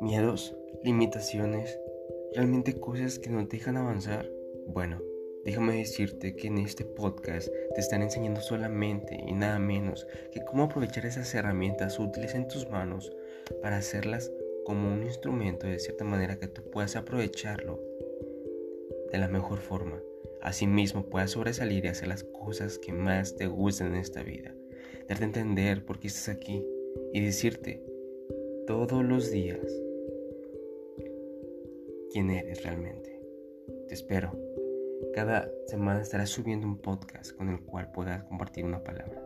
miedos, limitaciones, realmente cosas que no te dejan avanzar. Bueno, déjame decirte que en este podcast te están enseñando solamente y nada menos que cómo aprovechar esas herramientas útiles en tus manos para hacerlas como un instrumento de cierta manera que tú puedas aprovecharlo de la mejor forma. Asimismo puedas sobresalir y hacer las cosas que más te gustan en esta vida. Darte a entender por qué estás aquí y decirte todos los días quién eres realmente. Te espero. Cada semana estarás subiendo un podcast con el cual puedas compartir una palabra.